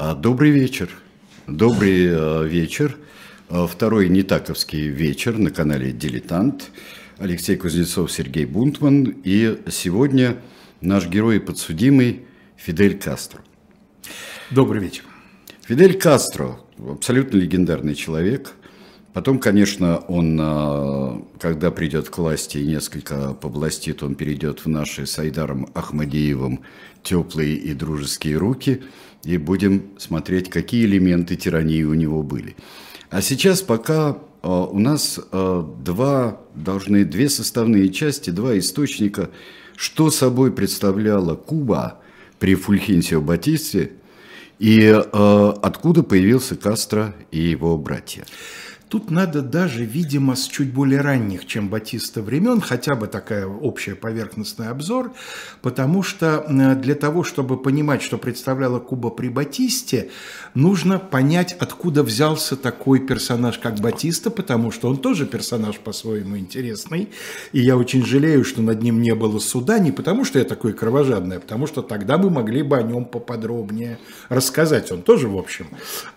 А, добрый вечер. Добрый э, вечер. Э, второй нетаковский вечер на канале «Дилетант». Алексей Кузнецов, Сергей Бунтман. И сегодня наш герой и подсудимый Фидель Кастро. Добрый вечер. Фидель Кастро – абсолютно легендарный человек. Потом, конечно, он, э, когда придет к власти и несколько побластит, он перейдет в наши с Айдаром Ахмадеевым теплые и дружеские руки – и будем смотреть, какие элементы тирании у него были. А сейчас пока э, у нас э, два, должны две составные части, два источника, что собой представляла Куба при Фульхенсио Батисте и э, откуда появился Кастро и его братья. Тут надо даже, видимо, с чуть более ранних, чем Батиста времен, хотя бы такая общая поверхностный обзор, потому что для того, чтобы понимать, что представляла Куба при Батисте, нужно понять, откуда взялся такой персонаж, как Батиста, потому что он тоже персонаж по-своему интересный, и я очень жалею, что над ним не было суда, не потому что я такой кровожадный, а потому что тогда мы могли бы о нем поподробнее рассказать. Он тоже, в общем,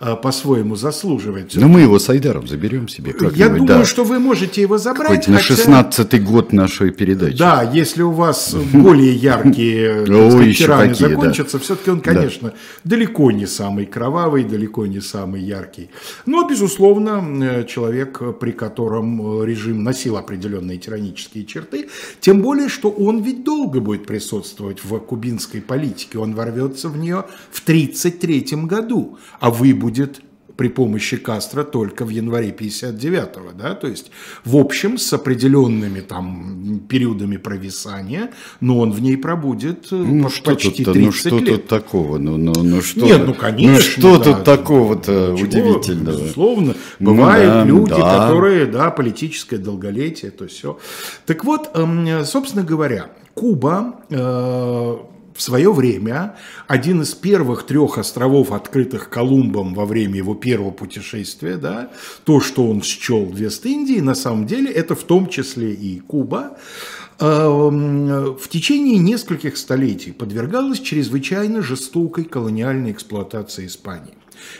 э, по-своему заслуживает. Но мы его с Айдаром заберем заберем себе как-нибудь. Я думаю, да. что вы можете его забрать. Хоть на 16-й год нашей передачи. Да, если у вас более яркие тираны закончатся, все-таки он, конечно, далеко не самый кровавый, далеко не самый яркий. Но, безусловно, э, человек, при котором э, режим носил определенные тиранические черты, тем более, что он ведь долго будет присутствовать в кубинской политике. Он ворвется в нее в 1933 году, а выбудет при помощи Кастро только в январе 59-го, да, то есть в общем с определенными там периодами провисания, но он в ней пробудет э, ну, почти 30 ну, что лет. тут такого? Ну, ну, ну, что, Нет, ну, конечно. Ну, что да, тут такого-то удивительного? Безусловно, бывают ну, да, люди, да. которые, да, политическое долголетие, то все. Так вот, эм, собственно говоря, Куба э, в свое время один из первых трех островов, открытых Колумбом во время его первого путешествия, да, то, что он счел Вест-Индии, на самом деле это в том числе и Куба, эм, в течение нескольких столетий подвергалась чрезвычайно жестокой колониальной эксплуатации Испании.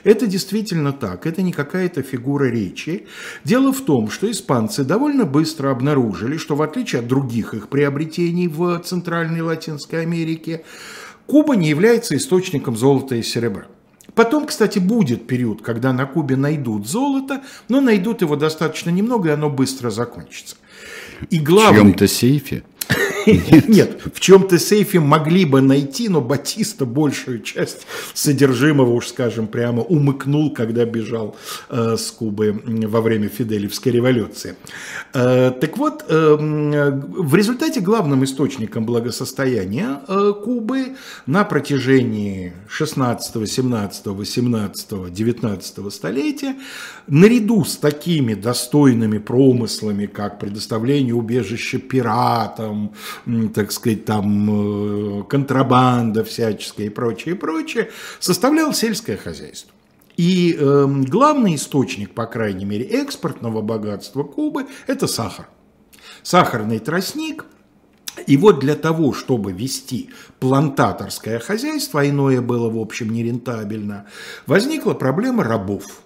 Это действительно так, это не какая-то фигура речи. Дело в том, что испанцы довольно быстро обнаружили, что в отличие от других их приобретений в Центральной Латинской Америке, Куба не является источником золота и серебра. Потом, кстати, будет период, когда на Кубе найдут золото, но найдут его достаточно немного, и оно быстро закончится. И главное, в чем-то сейфе? Нет. в чем-то сейфе могли бы найти, но Батиста большую часть содержимого, уж скажем прямо, умыкнул, когда бежал э, с Кубы во время Фиделевской революции. Э, так вот, э, в результате главным источником благосостояния Кубы на протяжении 16, 17, 18, 19 столетия, наряду с такими достойными промыслами, как предоставление убежища пиратам, так сказать, там э, контрабанда всяческая и прочее, и прочее, составлял сельское хозяйство. И э, главный источник, по крайней мере, экспортного богатства Кубы – это сахар. Сахарный тростник – и вот для того, чтобы вести плантаторское хозяйство, а иное было, в общем, нерентабельно, возникла проблема рабов.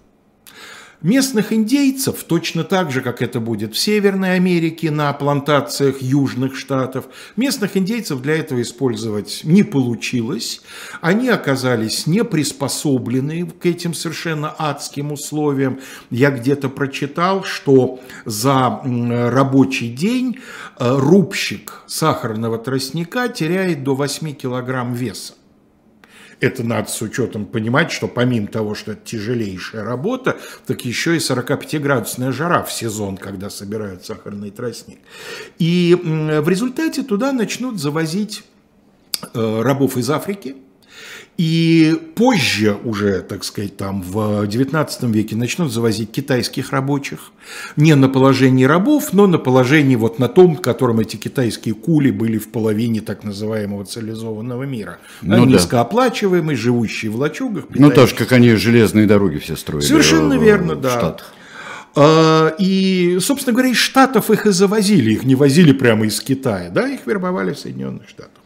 Местных индейцев, точно так же, как это будет в Северной Америке, на плантациях южных штатов, местных индейцев для этого использовать не получилось. Они оказались не приспособлены к этим совершенно адским условиям. Я где-то прочитал, что за рабочий день э, рубщик сахарного тростника теряет до 8 килограмм веса. Это надо с учетом понимать, что помимо того, что это тяжелейшая работа, так еще и 45-градусная жара в сезон, когда собирают сахарный тростник. И в результате туда начнут завозить э, рабов из Африки – и позже уже, так сказать, там в XIX веке начнут завозить китайских рабочих. Не на положении рабов, но на положении вот на том, котором эти китайские кули были в половине так называемого цивилизованного мира. Ну, Низкооплачиваемые, да. живущие в лачугах. Ну, так же, как они железные дороги все строили. Совершенно в, верно, в да. Штатах. А, и, собственно говоря, из Штатов их и завозили, их не возили прямо из Китая, да, их вербовали в Соединенных Штатах.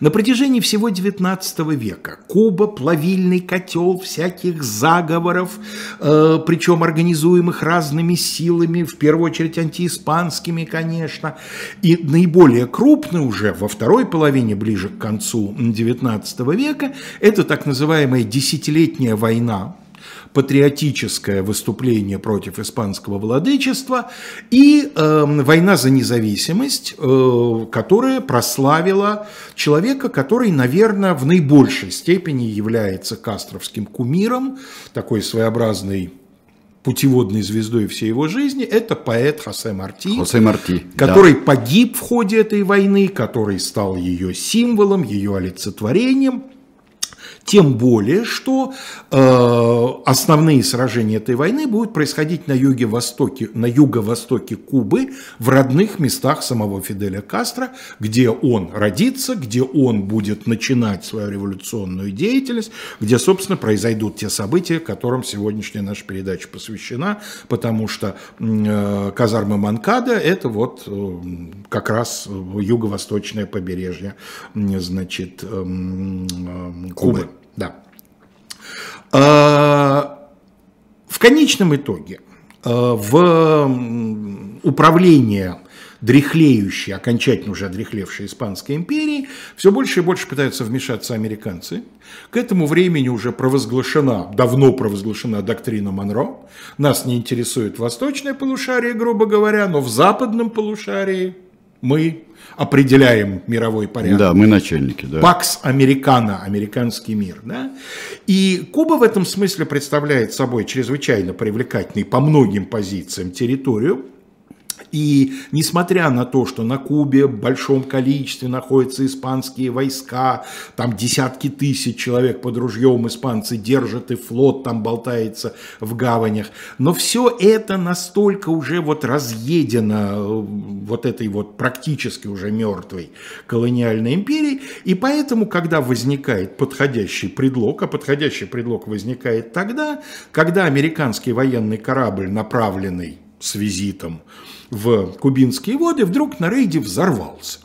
На протяжении всего XIX века Куба – плавильный котел всяких заговоров, э, причем организуемых разными силами, в первую очередь антииспанскими, конечно. И наиболее крупный уже во второй половине, ближе к концу XIX века, это так называемая десятилетняя война патриотическое выступление против испанского владычества и э, война за независимость, э, которая прославила человека, который, наверное, в наибольшей степени является кастровским кумиром, такой своеобразный путеводной звездой всей его жизни, это поэт Хосе Марти, Хосе Марти который да. погиб в ходе этой войны, который стал ее символом, ее олицетворением. Тем более, что э, основные сражения этой войны будут происходить на юге-востоке, на юго-востоке Кубы, в родных местах самого Фиделя Кастро, где он родится, где он будет начинать свою революционную деятельность, где, собственно, произойдут те события, которым сегодняшняя наша передача посвящена, потому что э, казарма Манкада – это вот э, как раз юго-восточное побережье, значит, э, э, Кубы. Да. А, в конечном итоге а, в управление дряхлеющей, окончательно уже дряхлевшей Испанской империи, все больше и больше пытаются вмешаться американцы. К этому времени уже провозглашена, давно провозглашена доктрина Монро. Нас не интересует восточное полушарие, грубо говоря, но в западном полушарии мы определяем мировой порядок. Да, мы начальники. Да. Пакс Американо, американский мир. Да? И Куба в этом смысле представляет собой чрезвычайно привлекательный по многим позициям территорию, и несмотря на то, что на Кубе в большом количестве находятся испанские войска, там десятки тысяч человек под ружьем испанцы держат, и флот там болтается в гаванях, но все это настолько уже вот разъедено э, вот этой вот практически уже мертвой колониальной империей, и поэтому, когда возникает подходящий предлог, а подходящий предлог возникает тогда, когда американский военный корабль, направленный с визитом в кубинские воды, вдруг на рейде взорвался.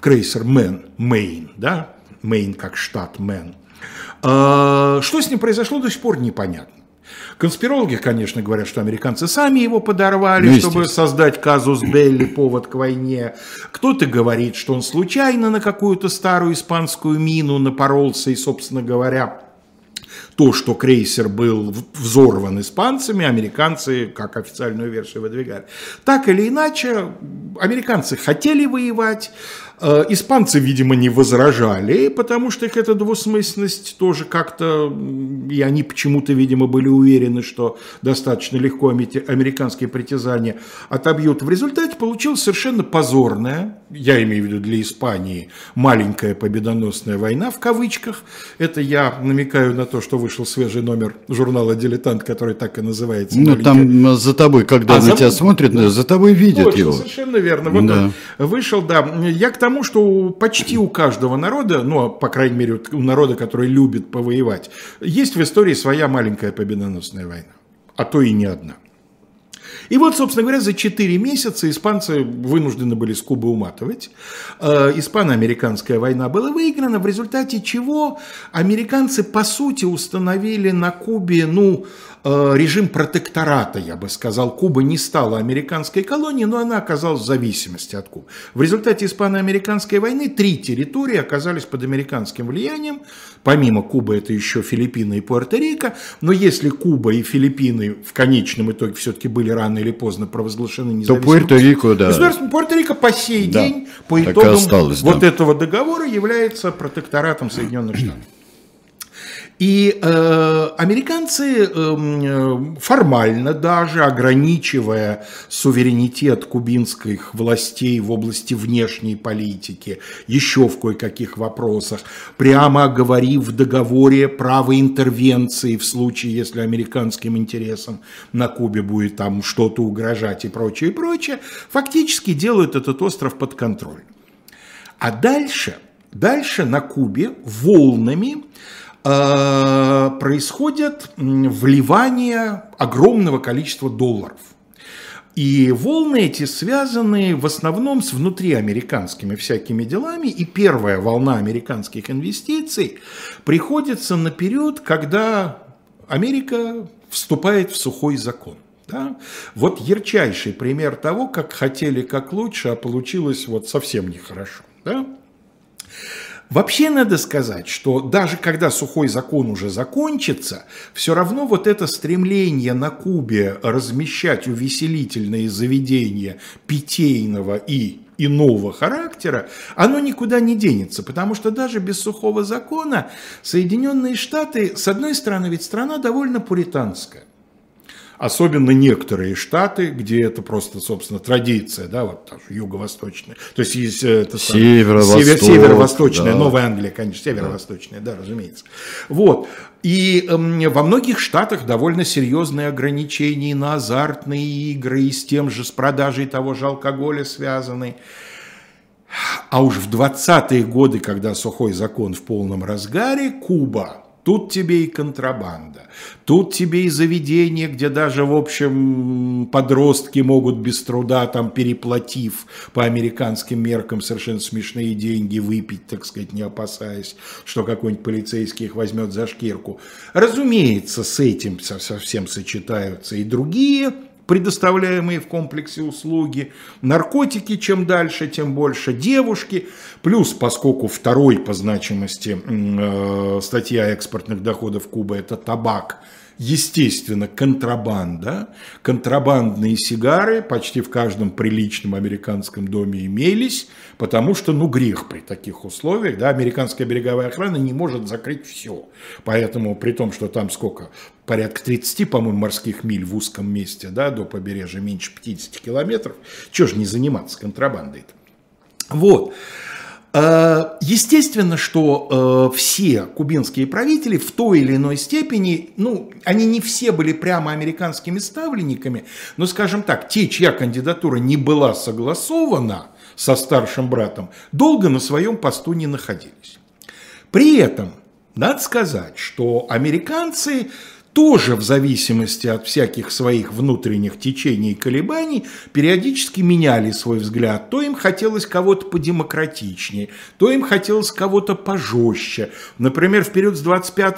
Крейсер Мэн, Мэйн, да, Мэйн как штат Мэн. А, что с ним произошло, до сих пор непонятно. Конспирологи, конечно, говорят, что американцы сами его подорвали, ну, чтобы создать казус Белли, повод к войне. Кто-то говорит, что он случайно на какую-то старую испанскую мину напоролся и, собственно говоря, то, что крейсер был взорван испанцами, американцы как официальную версию выдвигали. Так или иначе, американцы хотели воевать, испанцы, видимо, не возражали, потому что их эта двусмысленность тоже как-то, и они почему-то, видимо, были уверены, что достаточно легко американские притязания отобьют. В результате получилась совершенно позорная, я имею в виду для Испании, маленькая победоносная война в кавычках. Это я намекаю на то, что вышел свежий номер журнала «Дилетант», который так и называется. Ну, там за тобой, когда а на за... тебя смотрят, да. за тобой видят Точно, его. Совершенно верно. Вот да. он вышел, да. Я к тому тому, что почти у каждого народа, ну, по крайней мере, у народа, который любит повоевать, есть в истории своя маленькая победоносная война, а то и не одна. И вот, собственно говоря, за 4 месяца испанцы вынуждены были с Кубы уматывать. Э, испано-американская война была выиграна, в результате чего американцы, по сути, установили на Кубе, ну, режим протектората, я бы сказал. Куба не стала американской колонией, но она оказалась в зависимости от Кубы. В результате испано-американской войны три территории оказались под американским влиянием. Помимо Кубы это еще Филиппины и Пуэрто-Рико. Но если Куба и Филиппины в конечном итоге все-таки были рано или поздно провозглашены независимыми, то Пуэрто-Рико, да. Пуэрто-Рико по сей да, день, по итогам осталось, вот да. этого договора, является протекторатом Соединенных Штатов. И э, американцы э, формально даже ограничивая суверенитет кубинских властей в области внешней политики, еще в кое-каких вопросах, прямо оговорив в договоре право интервенции в случае, если американским интересам на Кубе будет там что-то угрожать и прочее, и прочее, фактически делают этот остров под контроль. А дальше, дальше на Кубе волнами происходит вливание огромного количества долларов. И волны эти связаны в основном с внутриамериканскими всякими делами. И первая волна американских инвестиций приходится на период, когда Америка вступает в сухой закон. Да? Вот ярчайший пример того, как хотели как лучше, а получилось вот совсем нехорошо. Да? Вообще надо сказать, что даже когда сухой закон уже закончится, все равно вот это стремление на Кубе размещать увеселительные заведения питейного и иного характера, оно никуда не денется, потому что даже без сухого закона Соединенные Штаты, с одной стороны, ведь страна довольно пуританская. Особенно некоторые штаты, где это просто, собственно, традиция, да, вот там, юго-восточная. То есть есть э, это Северо-восток, север, северо-восточная, да. Новая Англия, конечно, северо-восточная, да, разумеется. Вот. И эм, во многих штатах довольно серьезные ограничения на азартные игры и с тем же, с продажей того же алкоголя связаны. А уж в 20-е годы, когда сухой закон в полном разгаре, Куба Тут тебе и контрабанда, тут тебе и заведение, где даже, в общем, подростки могут без труда, там, переплатив по американским меркам совершенно смешные деньги, выпить, так сказать, не опасаясь, что какой-нибудь полицейский их возьмет за шкирку. Разумеется, с этим совсем сочетаются и другие предоставляемые в комплексе услуги, наркотики чем дальше, тем больше, девушки, плюс, поскольку второй по значимости э, статья экспортных доходов Кубы – это табак, естественно, контрабанда. Контрабандные сигары почти в каждом приличном американском доме имелись, потому что, ну, грех при таких условиях, да, американская береговая охрана не может закрыть все. Поэтому, при том, что там сколько, порядка 30, по-моему, морских миль в узком месте, да, до побережья меньше 50 километров, чего же не заниматься контрабандой-то? Вот. А, естественно, что э, все кубинские правители в той или иной степени, ну, они не все были прямо американскими ставленниками, но, скажем так, те, чья кандидатура не была согласована со старшим братом, долго на своем посту не находились. При этом надо сказать, что американцы тоже в зависимости от всяких своих внутренних течений и колебаний периодически меняли свой взгляд. То им хотелось кого-то подемократичнее, то им хотелось кого-то пожестче. Например, в период с 25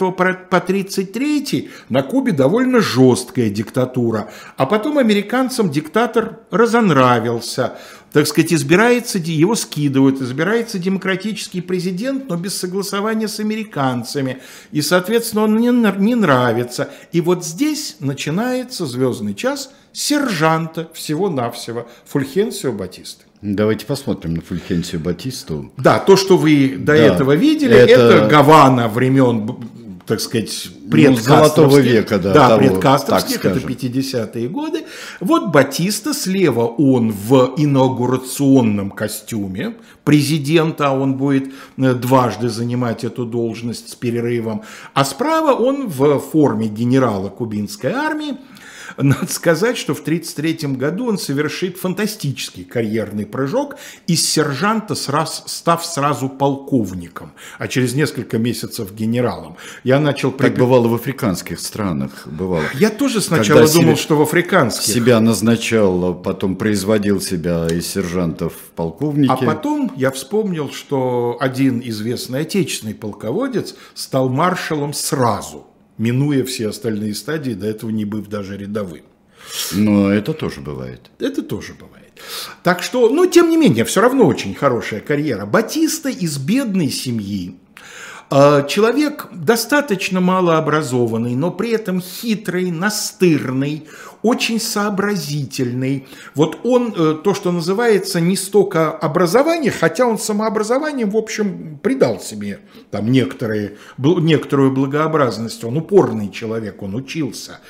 по 33 на Кубе довольно жесткая диктатура, а потом американцам диктатор разонравился так сказать, избирается, его скидывают, избирается демократический президент, но без согласования с американцами. И, соответственно, он не, не нравится. И вот здесь начинается звездный час сержанта всего-навсего Фульхенсио Батисты. Давайте посмотрим на Фульхенсио Батисту. Да, то, что вы до Да, этого видели, это- это, Гавана времен, так сказать, Ну, предкастровских. золотого века, да, Да, того, предкастровских, это скажем. 50-е годы. Вот Батиста, слева он в инаугурационном костюме президента, а он будет э, дважды занимать эту должность с перерывом. А справа он в форме генерала кубинской армии. Надо сказать, что в 1933 году он совершит фантастический карьерный прыжок из сержанта, сраз- став сразу полковником, а через несколько месяцев генералом. Я начал... Припи- бывало в африканских странах, бывало. Я тоже сначала Когда думал, себе- что в африканских. Себя назначал, а потом производил себя из сержантов в полковники. А потом я вспомнил, что один известный отечественный полководец стал маршалом сразу, минуя все остальные стадии, до этого не быв даже рядовым. Но это тоже бывает. Это тоже бывает. Так что, но тем не менее, все равно очень хорошая карьера. Батиста из бедной семьи, человек достаточно малообразованный, но при этом хитрый, настырный, очень сообразительный. Вот он, э, то, что называется, не столько образование, хотя он самообразованием, в общем, придал себе там некоторые, некоторую благообразность. Он упорный человек, он учился,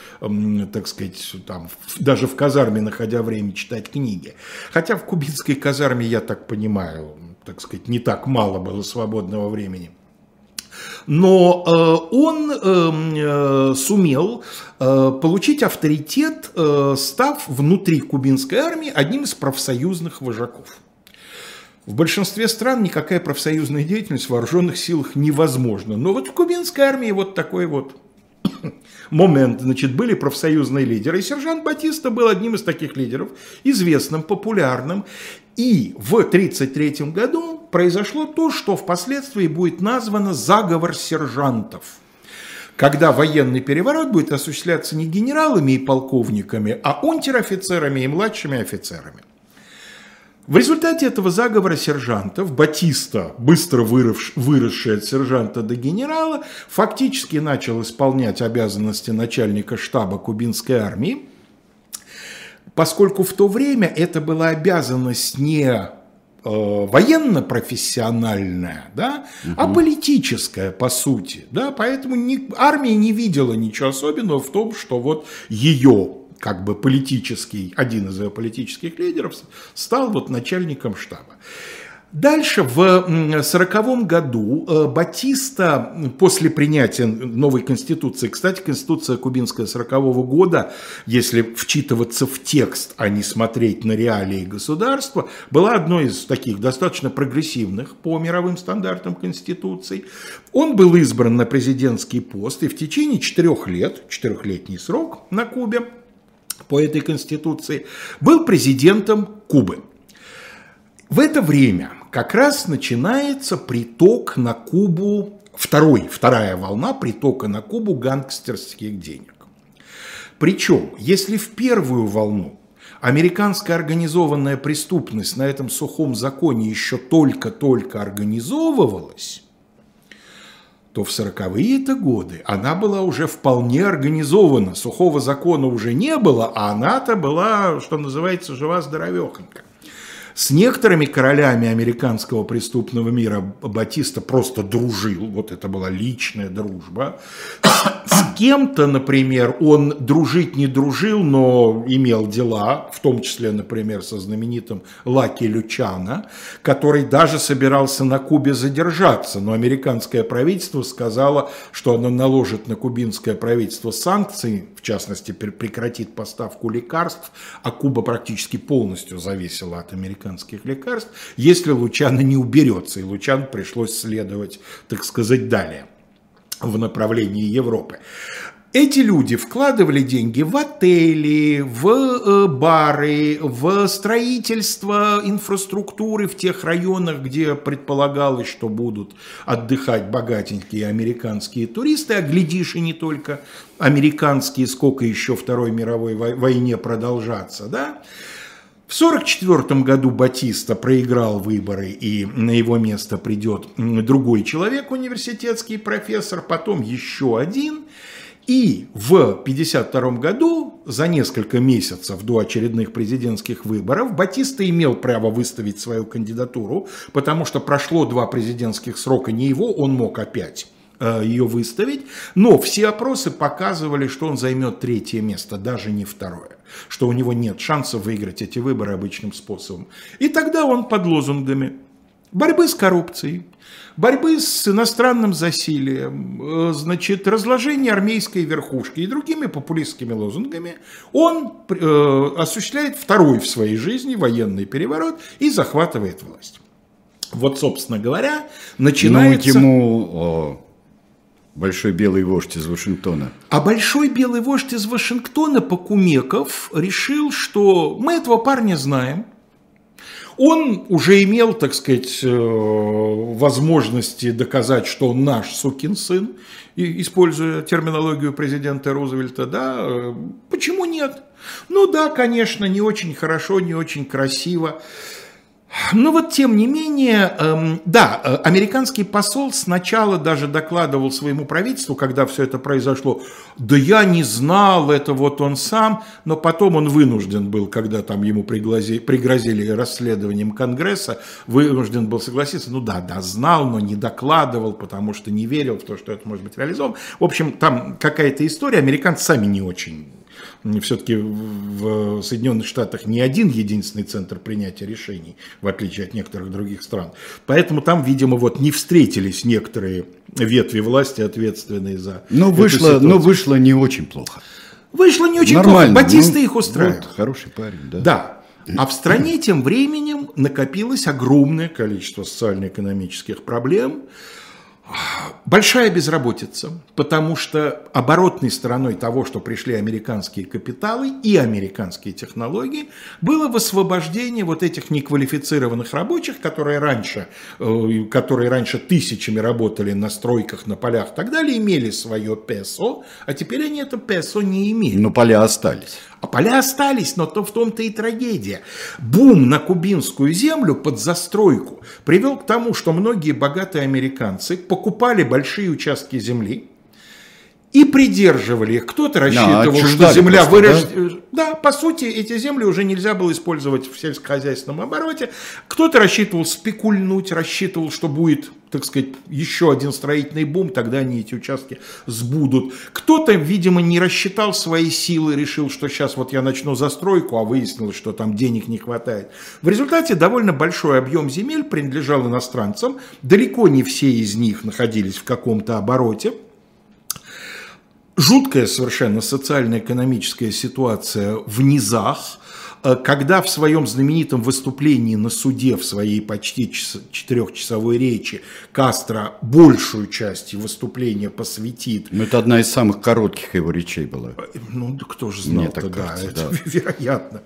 так сказать, там, даже в казарме, находя время читать книги. Хотя в кубинской казарме, я так понимаю, так сказать, не так мало было свободного времени. Но э, он эм, э, сумел э, получить авторитет, став внутри кубинской армии одним из профсоюзных вожаков. В большинстве стран никакая профсоюзная деятельность в вооруженных силах невозможна. Но вот в кубинской армии вот такой вот момент, значит, были профсоюзные лидеры. И сержант Батиста был одним из таких лидеров, известным, популярным. И в 1933 году произошло то, что впоследствии будет названо заговор сержантов когда военный переворот будет осуществляться не генералами и полковниками, а унтер-офицерами и младшими офицерами. В результате этого заговора сержантов Батиста, быстро вырос, выросший от сержанта до генерала, фактически начал исполнять обязанности начальника штаба кубинской армии, поскольку в то время это была обязанность не военно-профессиональная, да, угу. а политическая, по сути. Да, поэтому не, армия не видела ничего особенного в том, что вот ее как бы политический, один из ее политических лидеров стал вот начальником штаба. Дальше, в 1940 году э, Батиста после принятия новой конституции, кстати, конституция кубинская 40 года, если вчитываться в текст, а не смотреть на реалии государства, была одной из таких достаточно прогрессивных по мировым стандартам конституций. Он был избран на президентский пост и в течение четырех лет, четырехлетний срок на Кубе, по этой конституции, был президентом Кубы. В это время как раз начинается приток на Кубу, второй, вторая волна притока на Кубу гангстерских денег. Причем, если в первую волну американская организованная преступность на этом сухом законе еще только-только организовывалась, то в 40-е это годы она была уже вполне организована. Сухого закона уже не было, а она-то была, что называется, жива-здоровехонька. С некоторыми королями американского преступного мира Батиста просто дружил, вот это была личная дружба. С кем-то, например, он дружить не дружил, но имел дела, в том числе, например, со знаменитым Лаки Лючана, который даже собирался на Кубе задержаться, но американское правительство сказало, что оно наложит на кубинское правительство санкции, в частности, прекратит поставку лекарств, а Куба практически полностью зависела от американских лекарств, если Лучано не уберется, и Лучан пришлось следовать, так сказать, далее в направлении Европы. Эти люди вкладывали деньги в отели, в э, бары, в строительство инфраструктуры в тех районах, где предполагалось, что будут отдыхать богатенькие американские туристы, а глядишь и не только американские, сколько еще Второй мировой войне продолжаться, да? В 1944 году Батиста проиграл выборы, и на его место придет другой человек, университетский профессор, потом еще один – и в 1952 году, за несколько месяцев до очередных президентских выборов, Батиста имел право выставить свою кандидатуру, потому что прошло два президентских срока не его, он мог опять э, ее выставить, но все опросы показывали, что он займет третье место, даже не второе, что у него нет шанса выиграть эти выборы обычным способом. И тогда он под лозунгами борьбы с коррупцией, борьбы с иностранным засилием, э, значит, разложение армейской верхушки и другими популистскими лозунгами, он э, осуществляет второй в своей жизни военный переворот и захватывает власть. Вот, собственно говоря, начинается... Ну, ему о, большой белый вождь из Вашингтона. А большой белый вождь из Вашингтона, Покумеков, решил, что мы этого парня знаем, он уже имел, так сказать, э, возможности доказать, что он наш сукин сын, используя терминологию президента Рузвельта, да, э, почему нет? Ну да, конечно, не очень хорошо, не очень красиво. Но вот тем не менее, эм, да, э, американский посол сначала даже докладывал своему правительству, когда все это произошло, да я не знал, это вот он сам, но потом он вынужден был, когда там ему пригрозили, пригрозили расследованием Конгресса, вынужден был согласиться, ну да, да, знал, но не докладывал, потому что не верил в то, что это может быть реализовано. В общем, там какая-то история, американцы сами не очень все-таки в Соединенных Штатах не один единственный центр принятия решений, в отличие от некоторых других стран. Поэтому там, видимо, вот не встретились некоторые ветви власти, ответственные за но вышло, Но вышло не очень плохо. Вышло не очень Нормально. плохо. Батиста ну, их устраивает. Вот, хороший парень, да. Да. А в стране тем временем накопилось огромное количество социально-экономических проблем. Большая безработица, потому что оборотной стороной того, что пришли американские капиталы и американские технологии, было высвобождение вот этих неквалифицированных рабочих, которые раньше, э, которые раньше тысячами работали на стройках, на полях и так далее, имели свое песо, а теперь они это песо не имеют. Но поля остались. А поля остались, но то в том-то и трагедия. Бум на кубинскую землю под застройку привел к тому, что многие богатые американцы покупали большие участки земли, и придерживали их. Кто-то рассчитывал, да, что земля вырастет. Да? да, по сути, эти земли уже нельзя было использовать в сельскохозяйственном обороте. Кто-то рассчитывал спекульнуть, рассчитывал, что будет, так сказать, еще один строительный бум, тогда они эти участки сбудут. Кто-то, видимо, не рассчитал свои силы, решил, что сейчас вот я начну застройку, а выяснилось, что там денег не хватает. В результате довольно большой объем земель принадлежал иностранцам. Далеко не все из них находились в каком-то обороте жуткая совершенно социально-экономическая ситуация в низах, Э, когда в своем знаменитом выступлении на суде, в своей почти четырехчасовой речи, Кастро большую часть выступления посвятит... Ну, это одна из самых коротких его речей была. Э, ну, да кто же знал да, кажется, это да. вероятно.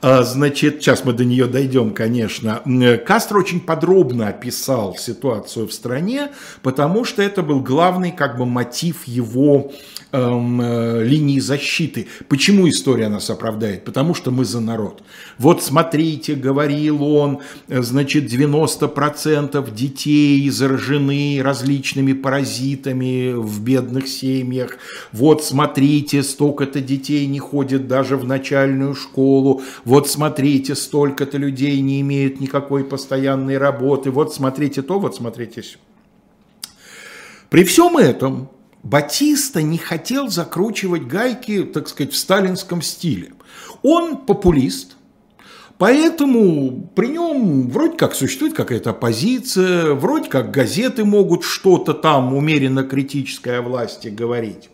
А, значит, сейчас мы до нее дойдем, конечно. Э, Кастро очень подробно описал ситуацию в стране, потому что это был главный как бы мотив его эм, э, линии защиты. Почему история нас оправдает? Потому что мы за народ. Вот смотрите, говорил он, значит, 90% детей заражены различными паразитами в бедных семьях. Вот смотрите, столько-то детей не ходит даже в начальную школу. Вот смотрите, столько-то людей не имеют никакой постоянной работы. Вот смотрите то, вот смотрите все. При всем этом Батиста не хотел закручивать гайки, так сказать, в сталинском стиле. Он популист, Поэтому при нем вроде как существует какая-то оппозиция, вроде как газеты могут что-то там умеренно критическое о власти говорить.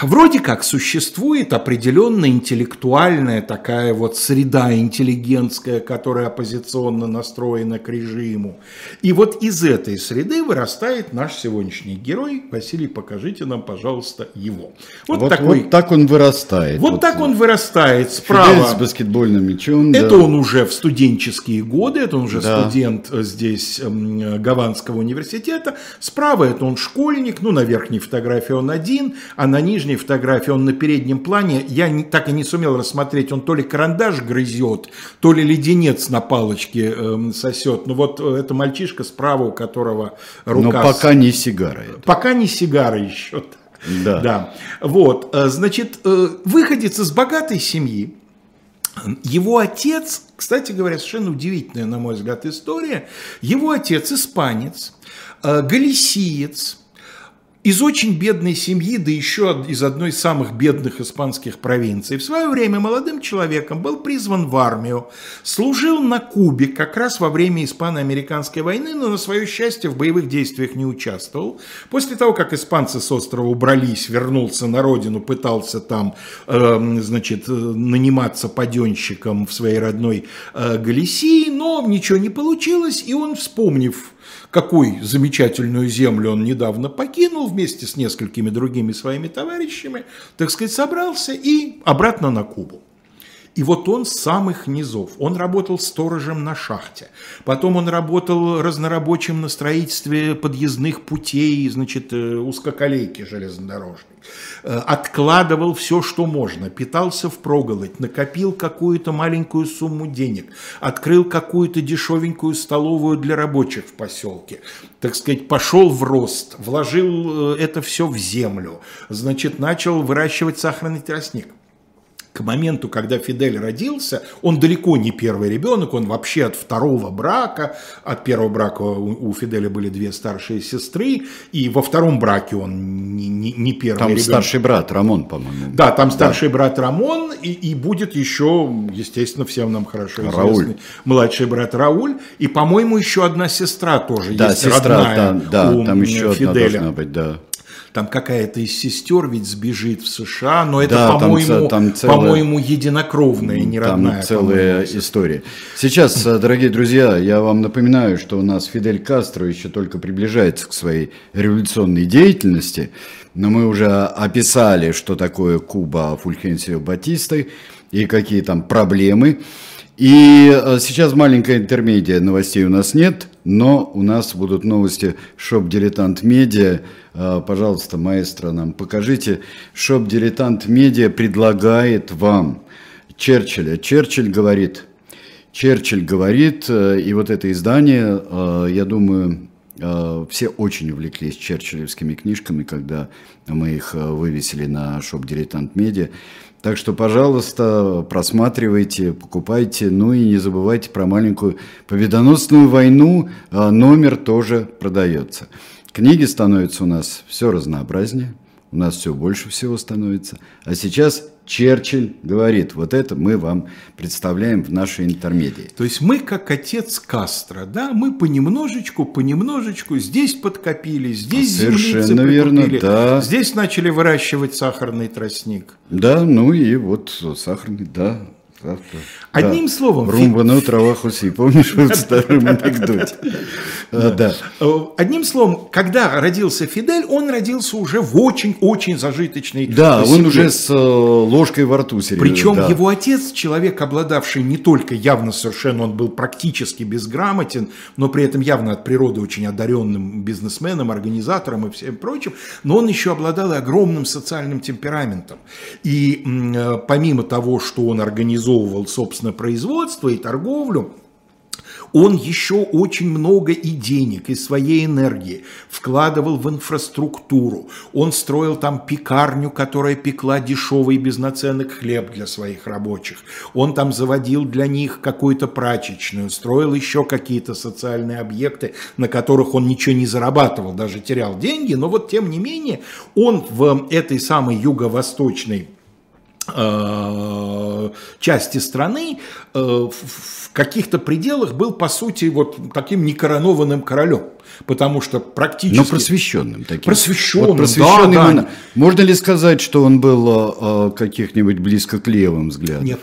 Вроде как существует определенная интеллектуальная такая вот среда интеллигентская, которая оппозиционно настроена к режиму. И вот из этой среды вырастает наш сегодняшний герой. Василий, покажите нам, пожалуйста, его. Вот, вот, такой, вот так он вырастает. Вот, вот так он вырастает справа. Фидель с баскетбольным мячом. Это да. он уже в студенческие годы, это он уже да. студент э, здесь Гаванского университета. Справа это он школьник, ну на верхней фотографии он один, а на нижней нижней фотографии, он на переднем плане, я не, так и не сумел рассмотреть, он то ли карандаш грызет, то ли леденец на палочке э, сосет. Ну вот э, это мальчишка справа, у которого рука... Но пока с... не сигара. Это. Пока не сигара еще. Да. да. Вот, э, значит, э, выходец из богатой семьи, его отец, кстати говоря, совершенно удивительная, на мой взгляд, история. Его отец испанец, галисиец, из очень бедной семьи, да еще из одной из самых бедных испанских провинций. В свое время молодым человеком был призван в армию, служил на Кубе как раз во время испано-американской войны, но на свое счастье в боевых действиях не участвовал. После того, как испанцы с острова убрались, вернулся на родину, пытался там, э, значит, наниматься паденщиком в своей родной э, Галисии, но ничего не получилось, и он, вспомнив какой замечательную землю он недавно покинул вместе с несколькими другими своими товарищами, так сказать, собрался и обратно на Кубу. И вот он с самых низов. Он работал сторожем на шахте. Потом он работал разнорабочим на строительстве подъездных путей, значит, э, узкоколейки железнодорожной. Э, откладывал все, что можно. Питался в проголодь. Накопил какую-то маленькую сумму денег. Открыл какую-то дешевенькую столовую для рабочих в поселке. Так сказать, пошел в рост. Вложил э, это все в землю. Значит, начал выращивать сахарный тростник к моменту, когда Фидель родился, он далеко не первый ребенок, он вообще от второго брака, от первого брака у Фиделя были две старшие сестры, и во втором браке он не, не, не первый там ребенок. старший брат Рамон, по-моему. Да, там старший да. брат Рамон, и, и будет еще, естественно, всем нам хорошо известный Рауль. младший брат Рауль, и, по-моему, еще одна сестра тоже да, есть, сестра, родная да, да, у там еще Фиделя. одна должна быть, да. Там какая-то из сестер ведь сбежит в США, но это, да, по-моему, там, целая, по-моему, единокровная, не родная. Там целая история. Сейчас, э, дорогие друзья, я вам напоминаю, что у нас Фидель Кастро еще только приближается к своей революционной деятельности, но мы уже описали, что такое Куба Фульхенсио Батисты и какие там проблемы. И э, сейчас маленькая интермедия, новостей у нас нет, но у нас будут новости Shop Diletant Media. Э, пожалуйста, маэстро, нам покажите. Shop Diletant Media предлагает вам Черчилля. Черчилль говорит, Черчилль говорит, э, и вот это издание, я думаю, все очень увлеклись черчиллевскими книжками, когда мы их вывесили на Shop Diletant Media. Так что, пожалуйста, просматривайте, покупайте, ну и не забывайте про маленькую победоносную войну, а, номер тоже продается. Книги становятся у нас все разнообразнее, у нас все больше всего становится. А сейчас Черчилль говорит, вот это мы вам представляем в нашей интермедии. То есть мы как отец Кастро, да, мы понемножечку, понемножечку здесь подкопили, здесь Совершенно верно, да. здесь начали выращивать сахарный тростник. Да, ну и вот сахарный, да, Одним да. словом... Румба на травах уси, помнишь в старом анекдоте? А, да. Э, одним словом, когда родился Фидель, он родился уже в очень-очень зажиточной Да, он уже с э, ложкой во рту серьезно. Причем его отец, человек, обладавший не только явно совершенно, он был практически безграмотен, но при этом явно от природы очень одаренным бизнесменом, организатором и всем прочим, но он еще обладал и огромным социальным темпераментом. И э, помимо того, что он организовал организовывал, собственно, производство и торговлю, он еще очень много и денег, и своей энергии вкладывал в инфраструктуру. Он строил там пекарню, которая пекла дешевый без наценок хлеб для своих рабочих. Он там заводил для них какую-то прачечную, строил еще какие-то социальные объекты, на которых он ничего не зарабатывал, даже терял деньги. Но вот тем не менее он в этой самой юго-восточной части страны э, в каких-то пределах был, по сути, вот таким некоронованным королем. Потому что практически... Но просвещенным таким. Просвещенным, вот просвещенным да, да. Можно ли сказать, что он был э, каких-нибудь близко к левым взглядам? Нет.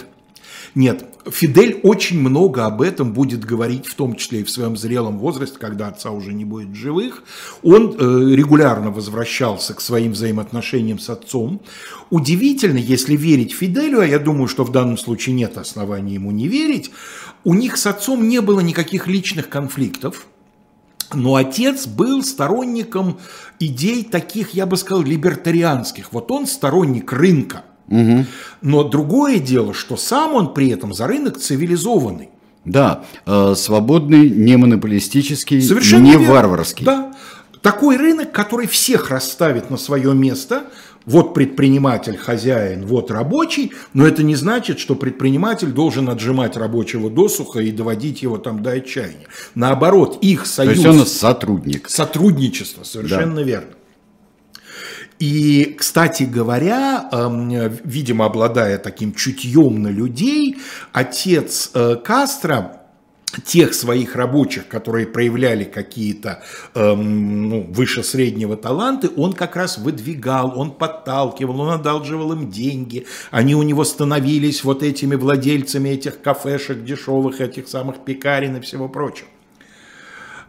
Нет, Фидель очень много об этом будет говорить, в том числе и в своем зрелом возрасте, когда отца уже не будет живых. Он э, регулярно возвращался к своим взаимоотношениям с отцом. Удивительно, если верить Фиделю, а я думаю, что в данном случае нет оснований ему не верить, у них с отцом не было никаких личных конфликтов. Но отец был сторонником идей таких, я бы сказал, либертарианских. Вот он сторонник рынка. Угу. Но другое дело, что сам он при этом за рынок цивилизованный. Да, э, свободный, не монополистический, Совершенно не верно. варварский. Да, такой рынок, который всех расставит на свое место. Вот предприниматель, хозяин, вот рабочий, но это не значит, что предприниматель должен отжимать рабочего досуха и доводить его там до отчаяния. Наоборот, их союз... То есть он сотрудник. Сотрудничество, совершенно да. верно. И, кстати говоря, эм, видимо, обладая таким чутьем на людей, отец э, Кастро тех своих рабочих, которые проявляли какие-то эм, ну, выше среднего таланты, он как раз выдвигал, он подталкивал, он одалживал им деньги, они у него становились вот этими владельцами этих кафешек дешевых, этих самых пекарен и всего прочего.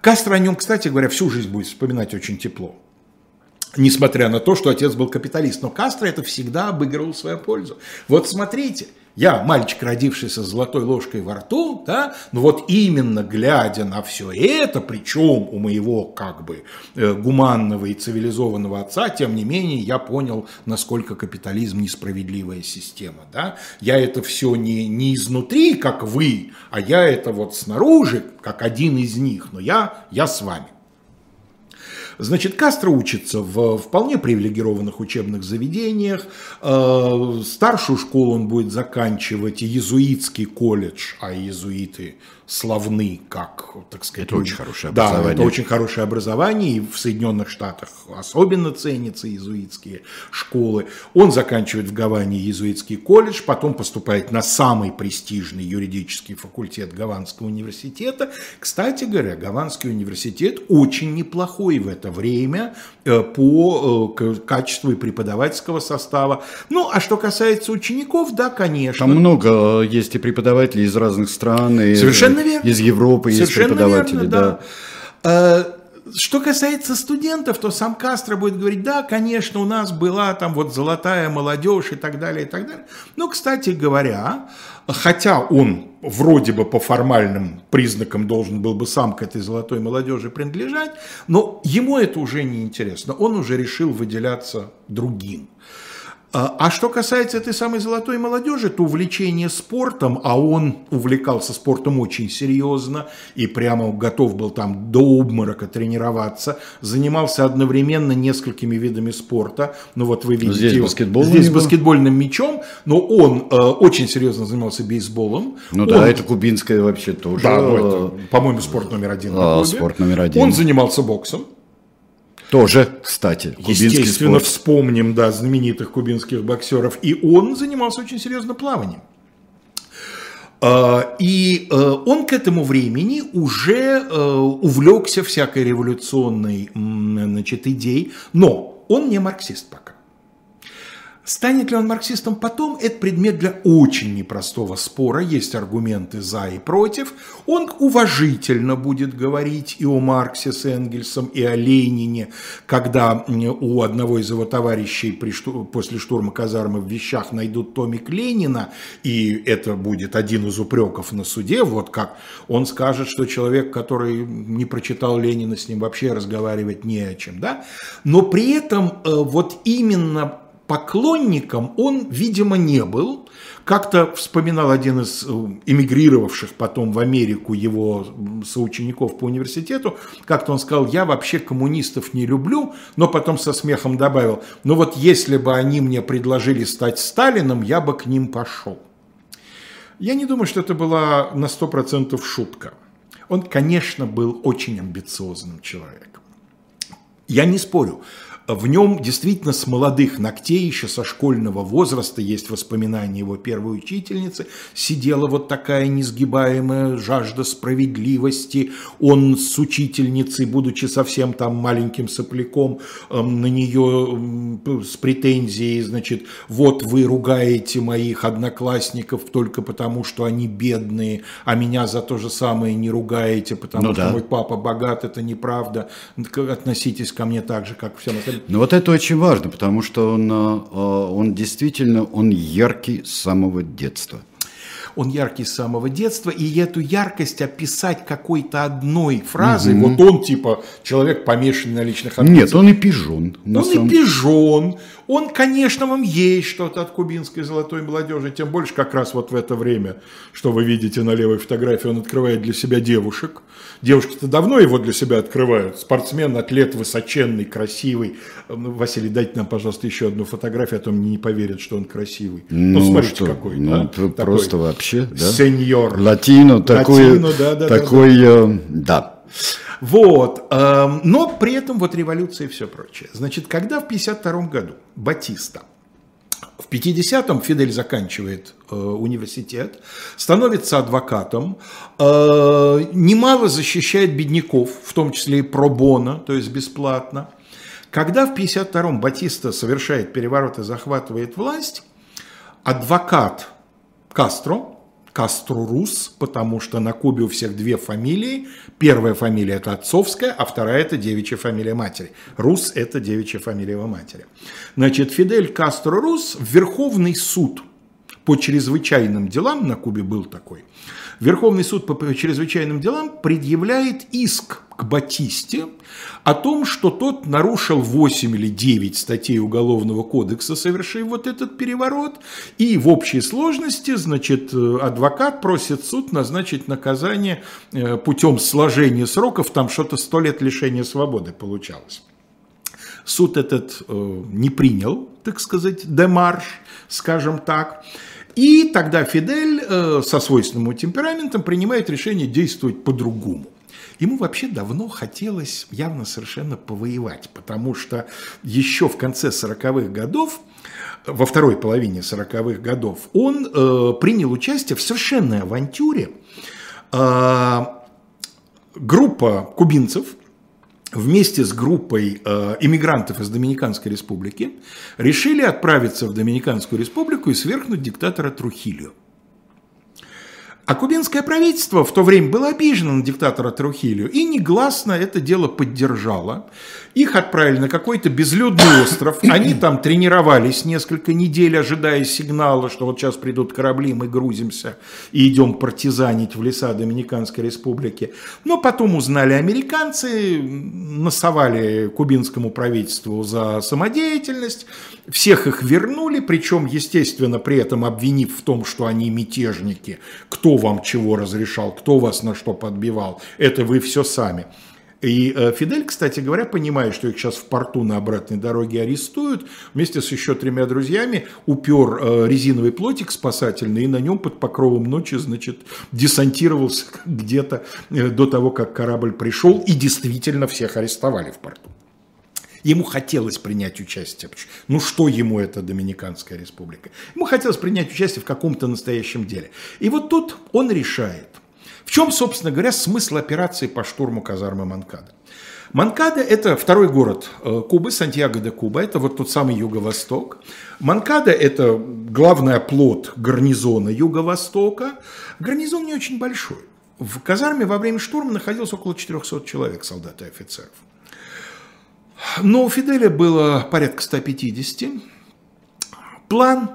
Кастро о нем, кстати говоря, всю жизнь будет вспоминать очень тепло несмотря на то, что отец был капиталист. Но Кастро это всегда обыгрывал в свою пользу. Вот смотрите, я мальчик, родившийся с золотой ложкой во рту, да, но вот именно глядя на все это, причем у моего как бы э, гуманного и цивилизованного отца, тем не менее я понял, насколько капитализм несправедливая система, да. Я это все не, не изнутри, как вы, а я это вот снаружи, как один из них, но я, я с вами. Значит, Кастро учится в вполне привилегированных учебных заведениях. Э, старшую школу он будет заканчивать иезуитский колледж, а иезуиты славны, как, так сказать... Это очень хорошее образование. Да, это очень хорошее образование, и в Соединенных Штатах особенно ценятся иезуитские школы. Он заканчивает в Гаване иезуитский колледж, потом поступает на самый престижный юридический факультет Гаванского университета. Кстати говоря, Гаванский университет очень неплохой в это время э, по э, качеству и преподавательского состава. Ну, а что касается учеников, да, конечно. Там много есть и преподавателей из разных стран, и Совершенно верно. из Европы Совершенно есть преподаватели. верно, да. да. Э, Что касается студентов, то сам Кастро будет говорить, да, конечно, у нас была там вот золотая молодежь и так далее, и так далее. Но, кстати говоря, хотя он вроде бы по формальным признакам должен был бы сам к этой золотой молодежи принадлежать, но ему это уже не интересно. Он уже решил выделяться другим. А а что касается этой самой золотой молодежи, то увлечение спортом, а он увлекался спортом очень серьезно и прямо готов был там до обморока тренироваться, занимался одновременно несколькими видами спорта. Ну вот вы видите, Здесь баскетбол здесь баскетбольным мячом, но он э, очень серьезно занимался бейсболом. Ну Он- да, это кубинское вообще тоже. да, ну, это, по-моему, спорт номер один. а, спорт номер один. Он занимался боксом. Тоже, кстати, кубинский Естественно, спорт. вспомним, да, знаменитых кубинских боксеров. И он занимался очень серьезно плаванием. А, И э, он к этому времени уже э, увлекся всякой революционной значит, идеей, но он не марксист пока. Станет ли он марксистом потом, это предмет для очень непростого спора, есть аргументы за и против. Он уважительно будет говорить и о Марксе с Энгельсом, и о Ленине, когда у одного из его товарищей при шту- после штурма казармы в вещах найдут томик Ленина, и это будет один из упреков на суде, вот как он скажет, что человек, который не прочитал Ленина, с ним вообще разговаривать не о чем, да? Но при этом э, вот именно поклонником он, видимо, не был. Как-то вспоминал один из э, эмигрировавших потом в Америку его соучеников по университету, как-то он сказал, я вообще коммунистов не люблю, но потом со смехом добавил, ну вот если бы они мне предложили стать Сталином, я бы к ним пошел. Я не думаю, что это была на 100% шутка. Он, конечно, был очень амбициозным человеком. Я не спорю. В нем действительно с молодых ногтей, еще со школьного возраста, есть воспоминания его первой учительницы, сидела вот такая несгибаемая жажда справедливости. Он с учительницей, будучи совсем там маленьким сопляком, эм, на нее с претензией, значит, вот вы ругаете моих одноклассников только потому, что они бедные, а меня за то же самое не ругаете, потому Ну что да. мой папа богат, это неправда. Относитесь ко мне так же, как всем остальным. Ну вот это очень важно, потому что он, а, он действительно, он яркий с самого детства. Он яркий с самого детства, и эту яркость описать какой-то одной фразой, вот он типа человек помешанный на личных Нет, он и пижон. Он самом- и пижон, он, конечно, вам есть что-то от кубинской золотой молодежи, тем больше как раз вот в это время, что вы видите на левой фотографии, он открывает для себя девушек. Девушки-то давно его для себя открывают. Спортсмен, атлет, высоченный, красивый. Ну, Василий, дайте нам, пожалуйста, еще одну фотографию, а то мне не поверят, что он красивый. Ну, смотрите, что, какой. ну, да? п- Такой просто вообще, да? Сеньор. Латино, такой, Латино, да, да, да, такой, э, да. Вот, эм, но при этом вот революция и все прочее. Значит, когда в 52 году Батиста, в 50-м Фидель заканчивает э, университет, становится адвокатом, э, немало защищает бедняков, в том числе и пробона, то есть бесплатно. Когда в 52-м Батиста совершает переворот и захватывает власть, адвокат Кастро, Кастро Рус, потому что на Кубе у всех две фамилии. Первая фамилия это отцовская, а вторая это девичья фамилия матери. Рус это девичья фамилия его матери. Значит, Фидель Кастро Рус в Верховный суд по чрезвычайным делам, на Кубе был такой, Верховный суд по чрезвычайным делам предъявляет иск к Батисте о том, что тот нарушил 8 или 9 статей Уголовного кодекса, совершив вот этот переворот, и в общей сложности, значит, адвокат просит суд назначить наказание э, путем сложения сроков, там что-то 100 лет лишения свободы получалось. Суд этот э, не принял, так сказать, демарш, скажем так. И тогда Фидель э, со свойственным темпераментом принимает решение действовать по-другому. Ему вообще давно хотелось явно совершенно повоевать, потому что еще в конце 40-х годов во второй половине 40-х годов, он э, принял участие в совершенной авантюре. Э, группа кубинцев вместе с группой э, иммигрантов из Доминиканской республики решили отправиться в Доминиканскую республику и свергнуть диктатора Трухилио. А кубинское правительство в то время было обижено на диктатора Трухилио и негласно это дело поддержало. Их отправили на какой-то безлюдный остров. Они там тренировались несколько недель, ожидая сигнала, что вот сейчас придут корабли, мы грузимся и идем партизанить в леса Доминиканской республики. Но потом узнали американцы, насовали кубинскому правительству за самодеятельность, всех их вернули, причем, естественно, при этом обвинив в том, что они мятежники. Кто вам чего разрешал, кто вас на что подбивал, это вы все сами. И э, Фидель, кстати говоря, понимая, что их сейчас в порту на обратной дороге арестуют, вместе с еще тремя друзьями упер э, резиновый плотик спасательный и на нем под покровом ночи, значит, десантировался где-то э, до того, как корабль пришел, и действительно всех арестовали в порту. Ему хотелось принять участие. Ну что ему это Доминиканская республика? Ему хотелось принять участие в каком-то настоящем деле. И вот тут он решает. В чем, собственно говоря, смысл операции по штурму казармы Манкада? Манкада – это второй город э, Кубы, Сантьяго де Куба, это вот тот самый юго-восток. Манкада – это главный оплот гарнизона юго-востока. Гарнизон не очень большой. В казарме во время штурма находилось около 400 человек, солдат и офицеров. Но у Фиделя было порядка 150. План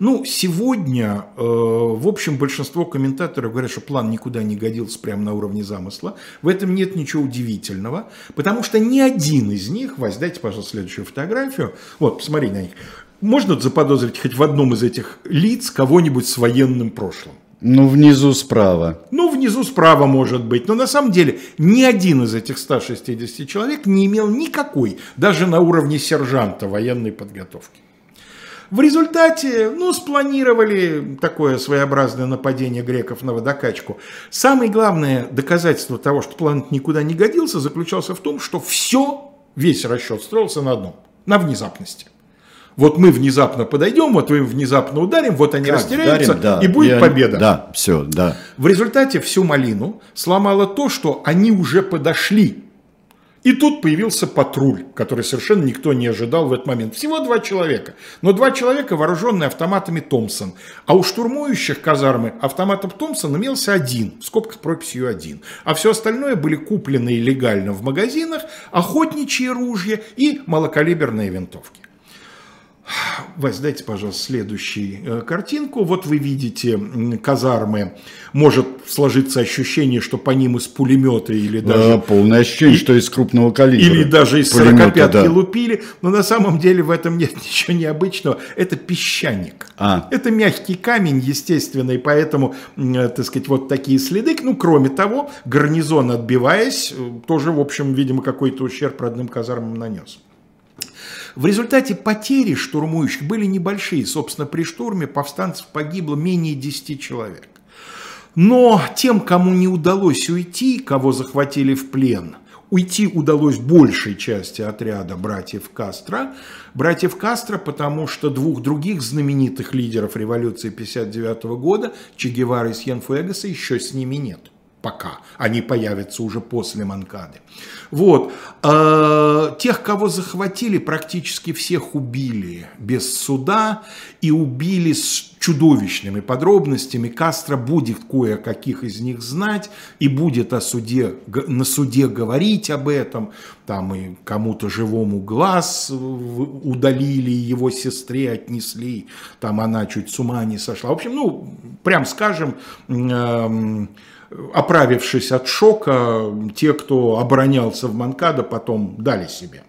ну, сегодня, э, в общем, большинство комментаторов говорят, что план никуда не годился прямо на уровне замысла. В этом нет ничего удивительного, потому что ни один из них, Вась, дайте, пожалуйста, следующую фотографию. Вот, посмотри на них. Можно заподозрить хоть в одном из этих лиц кого-нибудь с военным прошлым? Ну, внизу справа. Ну, внизу справа может быть. Но на самом деле ни один из этих 160 человек не имел никакой, даже на уровне сержанта военной подготовки. В результате, ну, спланировали такое своеобразное нападение греков на водокачку. Самое главное доказательство того, что план никуда не годился, заключался в том, что все, весь расчет строился на одном, на внезапности. Вот мы внезапно подойдем, вот мы внезапно ударим, вот они как растеряются, ударим, да. и будет и победа. Да, все, да. В результате всю малину сломало то, что они уже подошли. И тут появился патруль, который совершенно никто не ожидал в этот момент. Всего два человека. Но два человека, вооруженные автоматами Томпсон. А у штурмующих казармы автоматов Томпсон имелся один, в скобках прописью один. А все остальное были куплены легально в магазинах, охотничьи ружья и малокалиберные винтовки. Вась, дайте, пожалуйста, следующую э, картинку. Вот вы видите казармы. Может сложиться ощущение, что по ним из пулемета или даже... Да, полное ощущение, и, что из крупного калибра. Или даже из 45 да. лупили. Но на самом деле в этом нет ничего необычного. Это песчаник. А. Это мягкий камень, естественно, и поэтому, э, так сказать, вот такие следы. Ну, кроме того, гарнизон, отбиваясь, э, тоже, в общем, видимо, какой-то ущерб родным казармам нанес. В результате потери штурмующих были небольшие. Собственно, при штурме повстанцев погибло менее 10 человек. Но тем, кому не удалось уйти, кого захватили в плен, уйти удалось большей части отряда братьев Кастро. Братьев Кастро, потому что двух других знаменитых лидеров революции 59 года, Че Гевара и Сьенфуэгаса, еще с ними нет пока. Они появятся уже после Манкады. Вот. А, тех, кого захватили, практически всех убили без суда и убили с чудовищными подробностями. Кастро будет кое-каких из них знать и будет о суде, на суде говорить об этом. Там и кому-то живому глаз удалили, его сестре отнесли. Там она чуть с ума не сошла. В общем, ну, прям скажем, оправившись от шока, те, кто оборонялся в Манкадо, потом дали себе.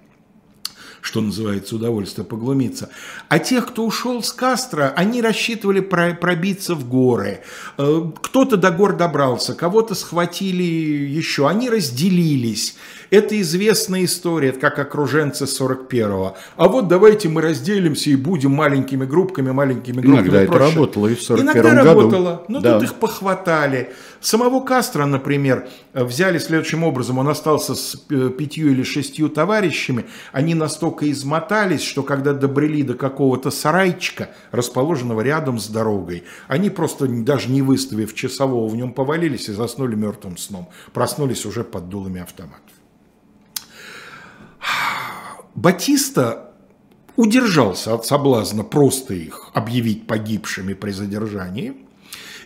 что называется, удовольствие поглумиться. А тех, кто ушел с Кастро, они рассчитывали пробиться в горы. Э, кто-то до гор добрался, кого-то схватили еще. Они разделились. Это известная история, это как окруженцы 41-го. А вот давайте мы разделимся и будем маленькими группками, маленькими группами. Иногда проще. это работало и в 41 Иногда году. работало, но да. тут их похватали. Самого Кастро, например, взяли следующим образом. Он остался с э, пятью или шестью товарищами. Они настолько измотались, что когда добрели до какого-то сарайчика, расположенного рядом с дорогой, они просто, даже не выставив часового, в нем повалились и заснули мертвым сном. Проснулись уже под дулами автоматов. Батиста удержался от соблазна просто их объявить погибшими при задержании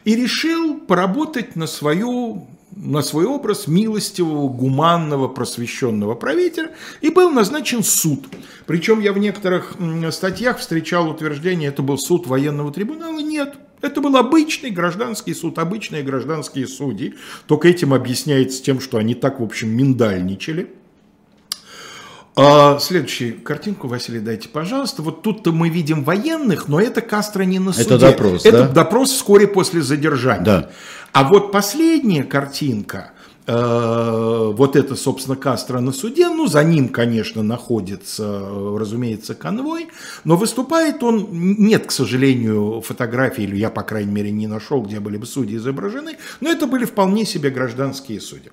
и решил поработать на, свою, на свой образ милостивого, гуманного, просвещенного правителя и был назначен суд. Причем я в некоторых статьях встречал утверждение, это был суд военного трибунала. Нет, это был обычный гражданский суд, обычные гражданские судьи. Только этим объясняется тем, что они так, в общем, миндальничали – а, следующую картинку, Василий, дайте, пожалуйста. Вот тут-то мы видим военных, но это Кастро не на суде. Это допрос, Это да? допрос вскоре после задержания. Да. А вот последняя картинка, э, вот это, собственно, Кастро на суде, ну, за ним, конечно, находится, разумеется, конвой, но выступает он, нет, к сожалению, фотографии, или я, по крайней мере, не нашел, где были бы судьи изображены, но это были вполне себе гражданские судьи.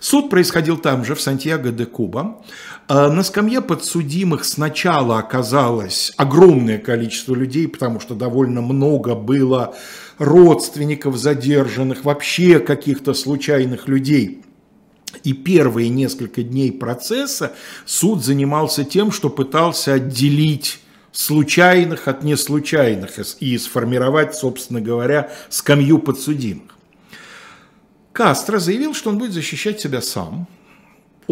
Суд происходил там же, в Сантьяго де Куба. А, на скамье подсудимых сначала оказалось огромное количество людей, потому что довольно много было родственников задержанных, вообще каких-то случайных людей. И первые несколько дней процесса суд занимался тем, что пытался отделить случайных от неслучайных и сформировать, собственно говоря, скамью подсудимых. Кастро заявил, что он будет защищать себя сам.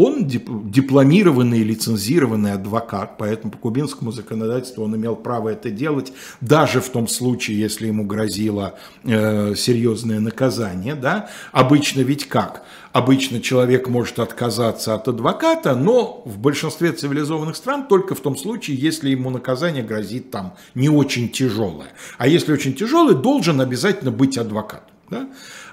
Он дипломированный, лицензированный адвокат, поэтому по кубинскому законодательству он имел право это делать, даже в том случае, если ему грозило э, серьезное наказание. Да? Обычно ведь как? Обычно человек может отказаться от адвоката, но в большинстве цивилизованных стран только в том случае, если ему наказание грозит там не очень тяжелое. А если очень тяжелое, должен обязательно быть адвокат. Да?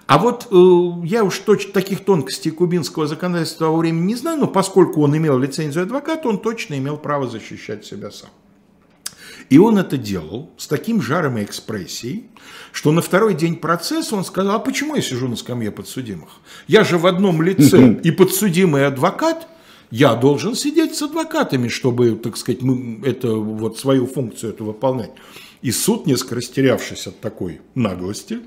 А вот э, я уж точно таких тонкостей кубинского законодательства во время не знаю, но поскольку он имел лицензию адвоката, он точно имел право защищать себя сам. И он это делал с таким жаром и экспрессией, что на второй день процесса он сказал, а почему я сижу на скамье подсудимых? Я же в одном лице и подсудимый и адвокат, я должен сидеть с адвокатами, чтобы, так сказать, мы это, вот свою функцию эту выполнять. И суд, несколько растерявшись от такой наглости,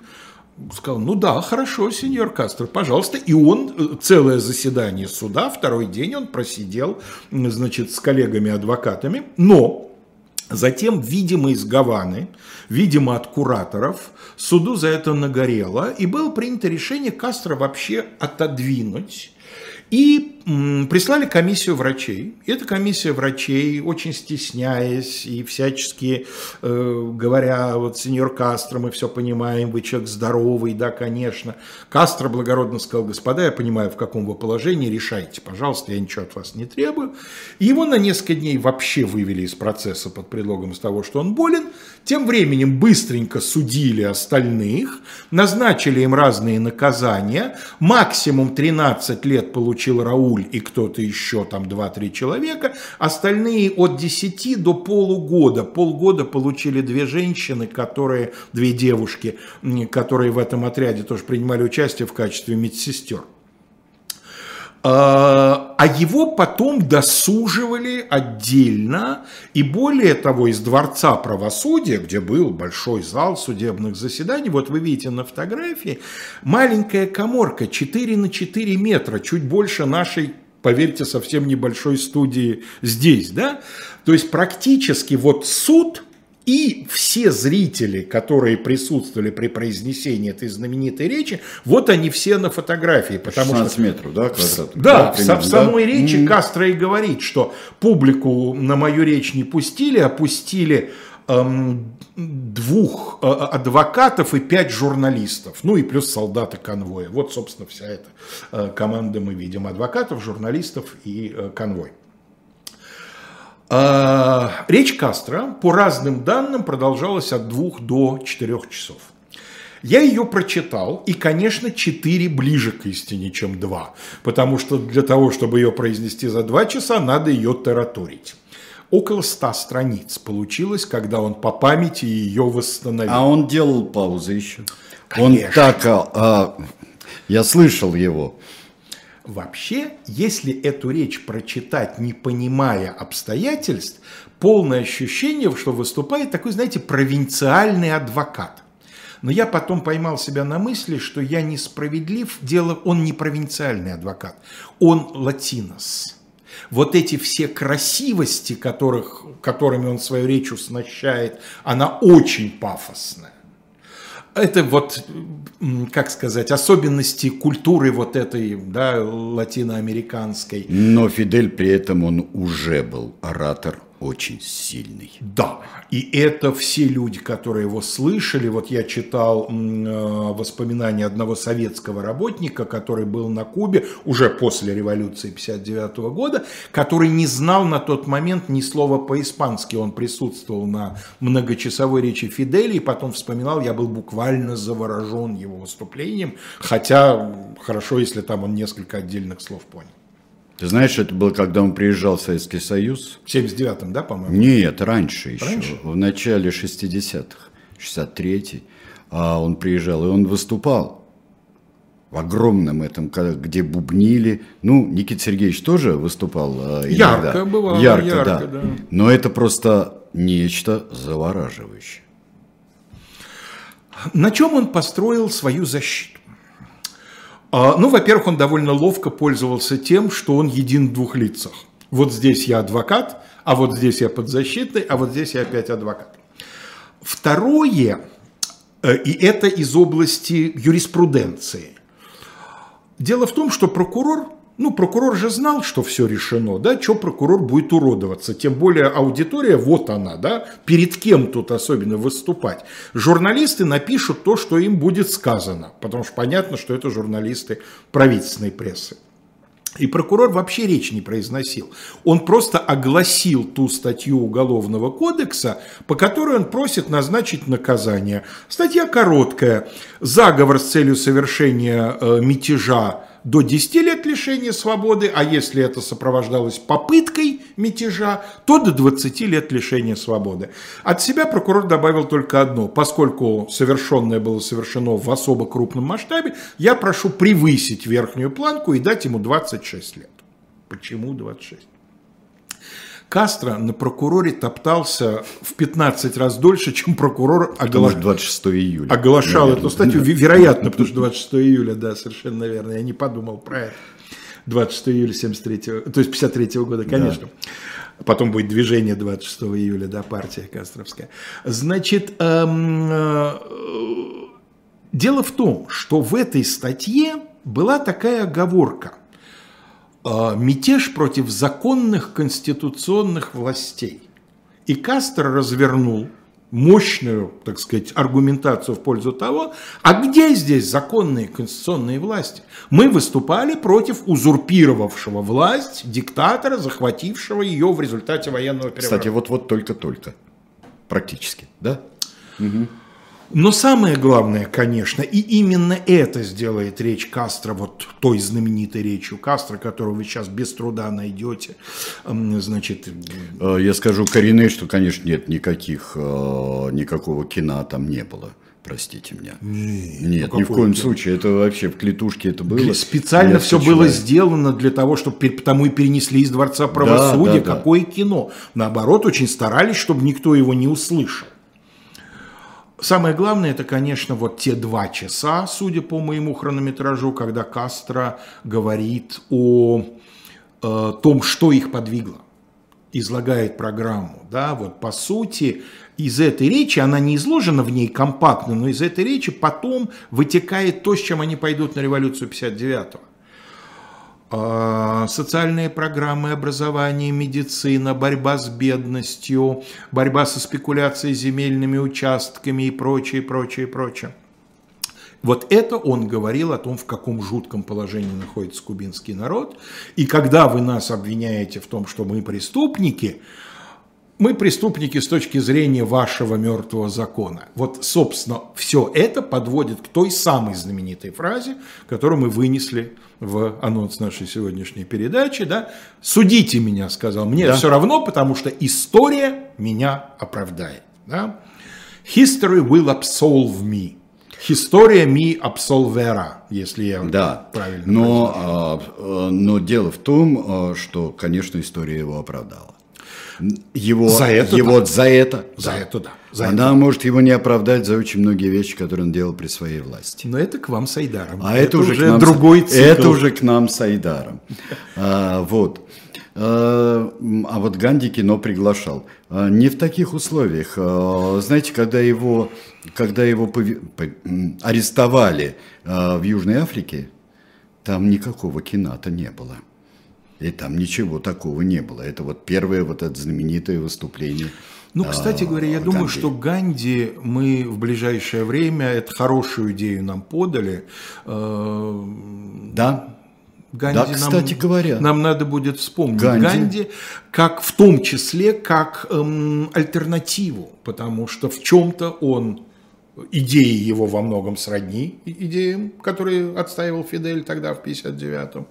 сказал, ну да, хорошо, сеньор Кастро, пожалуйста. И он э, целое заседание суда, второй день он просидел, значит, с коллегами-адвокатами, но Затем, видимо, из Гаваны, видимо, от кураторов, суду за это нагорело, и было принято решение Кастро вообще отодвинуть и прислали комиссию врачей. И эта комиссия врачей, очень стесняясь и всячески э, говоря, вот, сеньор Кастро, мы все понимаем, вы человек здоровый, да, конечно. Кастро благородно сказал, господа, я понимаю, в каком вы положении, решайте, пожалуйста, я ничего от вас не требую. Его на несколько дней вообще вывели из процесса под предлогом того, что он болен. Тем временем быстренько судили остальных, назначили им разные наказания, максимум 13 лет получил Рауль и кто-то еще, там 2-3 человека, остальные от 10 до полугода. Полгода получили две женщины, которые, две девушки, которые в этом отряде тоже принимали участие в качестве медсестер. А, а его потом досуживали отдельно, и более того, из Дворца правосудия, где был большой зал судебных заседаний, вот вы видите на фотографии, маленькая коморка 4 на 4 метра, чуть больше нашей поверьте, совсем небольшой студии здесь, да? То есть практически вот суд и все зрители, которые присутствовали при произнесении этой знаменитой речи, вот они все на фотографии. Потому 16 что, метров, да, квадрат? Да, да примерно, в, самой да? речи mm-hmm. Кастро и говорит, что публику на мою речь не пустили, а пустили эм, двух э, адвокатов и пять журналистов, ну и плюс солдаты конвоя. Вот, собственно, вся эта э, команда мы видим. Адвокатов, журналистов и э, конвой. А, речь Кастро по разным данным продолжалась от двух до четырех часов. Я ее прочитал, и, конечно, четыре ближе к истине, чем два, потому что для того, чтобы ее произнести за два часа, надо ее тараторить. Около ста страниц получилось, когда он по памяти ее восстановил. А он делал паузы еще? Конечно. Он так, а, а, я слышал его. Вообще, если эту речь прочитать, не понимая обстоятельств, полное ощущение, что выступает такой, знаете, провинциальный адвокат. Но я потом поймал себя на мысли, что я несправедлив. Дело, он не провинциальный адвокат, он латинос. Вот эти все красивости, которых, которыми он свою речь уснащает, она очень пафосная. Это вот, как сказать, особенности культуры вот этой, да, латиноамериканской. Но Фидель при этом он уже был оратор очень сильный. Да, и это все люди, которые его слышали. Вот я читал э, воспоминания одного советского работника, который был на Кубе уже после революции 59 года, который не знал на тот момент ни слова по-испански. Он присутствовал на многочасовой речи Фидели и потом вспоминал, я был буквально заворожен его выступлением, хотя хорошо, если там он несколько отдельных слов понял. Ты знаешь, это было, когда он приезжал в Советский Союз? В 79-м, да, по-моему? Нет, раньше еще. Раньше? В начале 60-х, 63-й. А он приезжал, и он выступал в огромном этом, где бубнили. Ну, Никита Сергеевич тоже выступал а, иногда. Ярко бывало, ярко, ярко да. да. Но это просто нечто завораживающее. На чем он построил свою защиту? А, ну, во-первых, он довольно ловко пользовался тем, что он един в двух лицах. Вот здесь я адвокат, а вот здесь я подзащитный, а вот здесь я опять адвокат. Второе, э, и это из области юриспруденции. Дело в том, что прокурор ну, прокурор же знал, что все решено, да, что прокурор будет уродоваться. Тем более аудитория, вот она, да, перед кем тут особенно выступать. Журналисты напишут то, что им будет сказано, потому что понятно, что это журналисты правительственной прессы. И прокурор вообще речь не произносил. Он просто огласил ту статью Уголовного кодекса, по которой он просит назначить наказание. Статья короткая. Заговор с целью совершения э, мятежа до 10 лет лишения свободы, а если это сопровождалось попыткой мятежа, то до 20 лет лишения свободы. От себя прокурор добавил только одно. Поскольку совершенное было совершено в особо крупном масштабе, я прошу превысить верхнюю планку и дать ему 26 лет. Почему 26? Кастро на прокуроре топтался в 15 раз дольше, чем прокурор огла... 26 июля. оглашал наверное. эту статью. Вероятно, потому что 26 июля, да, совершенно верно. Я не подумал про это. 26 июля 73 то есть 53 -го года, конечно. Да. Потом будет движение 26 июля, да, партия Кастровская. Значит, эм, э, дело в том, что в этой статье была такая оговорка – мятеж против законных конституционных властей. И Кастро развернул мощную, так сказать, аргументацию в пользу того, а где здесь законные конституционные власти? Мы выступали против узурпировавшего власть диктатора, захватившего ее в результате военного переворота. Кстати, вот-вот только-только, практически, да? Угу. Но самое главное, конечно, и именно это сделает речь Кастро, вот той знаменитой речью Кастро, которую вы сейчас без труда найдете, значит... Э, я скажу Карине, что, конечно, нет никаких, э, никакого кино там не было. Простите меня. Нет, Нет ни в коем кино? случае. Это вообще в клетушке это было. Специально все было сделано для того, чтобы потому и перенесли из Дворца правосудия. Да, да, Какое да. кино? Наоборот, очень старались, чтобы никто его не услышал. Самое главное, это, конечно, вот те два часа, судя по моему хронометражу, когда Кастро говорит о э, том, что их подвигло, излагает программу. Да? Вот по сути, из этой речи, она не изложена в ней компактно, но из этой речи потом вытекает то, с чем они пойдут на революцию 59-го. А, социальные программы образования, медицина, борьба с бедностью, борьба со спекуляцией земельными участками и прочее, прочее, прочее. Вот это он говорил о том, в каком жутком положении находится кубинский народ. И когда вы нас обвиняете в том, что мы преступники, мы преступники с точки зрения вашего мертвого закона. Вот, собственно, все это подводит к той самой знаменитой фразе, которую мы вынесли в анонс нашей сегодняшней передачи. Да? «Судите меня», сказал, «мне да. все равно, потому что история меня оправдает». Да? «History will absolve me». История ми absolvera, если я да. правильно но, а, а, но дело в том, а, что, конечно, история его оправдала. Его, за это, его да. за это, за да. это, да. За Она это. может его не оправдать за очень многие вещи, которые он делал при своей власти. Но это к вам с Айдаром. А это, это уже, уже к нам, другой цикл. Это уже к нам с Айдаром. а, вот. А, а вот Ганди кино приглашал. А, не в таких условиях. А, знаете, когда его, когда его арестовали в Южной Африке, там никакого кино-то не было. И там ничего такого не было. Это вот первое вот это знаменитое выступление. Ну, кстати говоря, я Ганди. думаю, что Ганди мы в ближайшее время, это хорошую идею нам подали. Да. Ганди да, кстати нам, говоря. Нам надо будет вспомнить Ганди, Ганди как в том числе как эм, альтернативу, потому что в чем-то он идеи его во многом сродни идеям, которые отстаивал Фидель тогда в 59-м,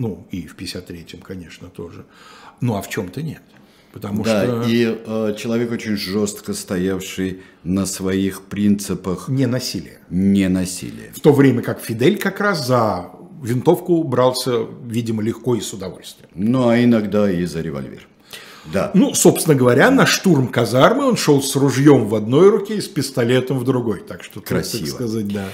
ну и в 53-м, конечно, тоже. Ну а в чем-то нет. Потому да, что... и э, человек очень жестко стоявший на своих принципах. Не насилия. Не насилия. В то время как Фидель как раз за винтовку брался, видимо, легко и с удовольствием. Ну, а иногда и за револьвер. Да. Ну, собственно говоря, на штурм казармы он шел с ружьем в одной руке и с пистолетом в другой. Так что, Красиво. так сказать, да.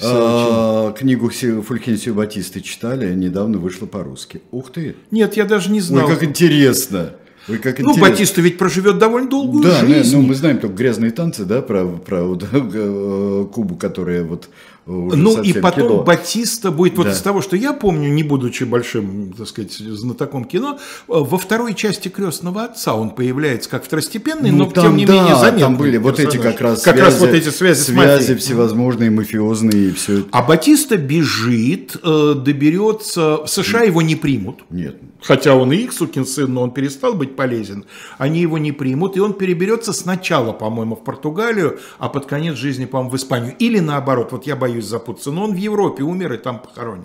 А. Книгу Фулькенсио Батисты читали, недавно вышла по-русски. Ух ты! Нет, я даже не знал. Ой, как интересно! Ой, как ну, интересно. Батиста ведь проживет довольно долгую да, жизнь. Ну, мы знаем только грязные танцы, да, про, про вот, э, Кубу, которая вот ну и потом кино. Батиста будет вот да. из того, что я помню, не будучи большим, так сказать, знатоком кино, во второй части крестного отца он появляется как второстепенный, ну, но там, тем не да, менее заметный. Там были вот эти как раз как связи, раз вот эти связи, связи всевозможные мафиозные и все. А Батиста бежит, э, доберется, в США его не примут. Нет. Хотя он и их сукин сын, но он перестал быть полезен. Они его не примут, и он переберется сначала, по-моему, в Португалию, а под конец жизни, по-моему, в Испанию. Или наоборот, вот я боюсь запутаться, но он в Европе умер и там похоронен.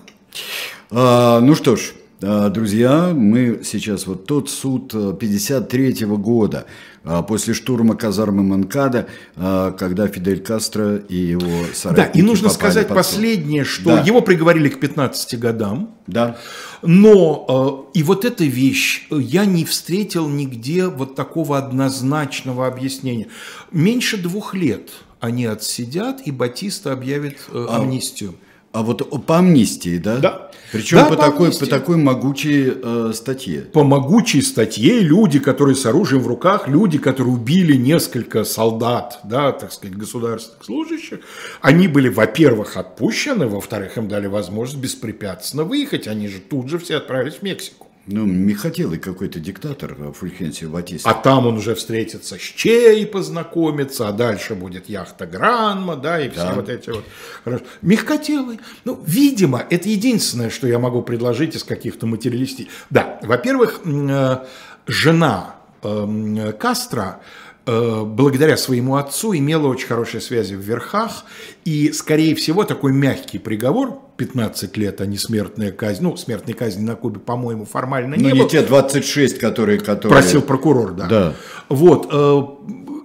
А, ну что ж, а, Друзья, мы сейчас вот тот суд 53 э, -го года, а, после штурма казармы Манкада, а, когда Фидель Кастро и его соратники Да, и нужно сказать последнее, что да. его приговорили к 15 годам. Да. Но и вот эта вещь, я не встретил нигде вот такого однозначного объяснения. Меньше двух лет – они отсидят, и Батиста объявит э, а, амнистию. А вот по амнистии, да? Да. Причем да, по, по, такой, по такой могучей э, статье. По могучей статье люди, которые с оружием в руках, люди, которые убили несколько солдат, да, так сказать, государственных служащих, они были, во-первых, отпущены, во-вторых, им дали возможность беспрепятственно выехать, они же тут же все отправились в Мексику. Ну, Михотелый какой-то диктатор э, Фульхенсио Батиста. А там он уже встретится с Чей, познакомится, а дальше будет яхта Гранма, да, и все да. вот эти вот. Мягкотелый. Ну, видимо, это единственное, что я могу предложить из каких-то материалистических. Да, во-первых, э, жена эм, Кастро благодаря своему отцу имела очень хорошие связи в верхах, и, скорее всего, такой мягкий приговор, 15 лет, а не смертная казнь, ну, смертной казни на Кубе, по-моему, формально не Но было. не те 26, которые, которые... Просил прокурор, да. Да. Вот, э,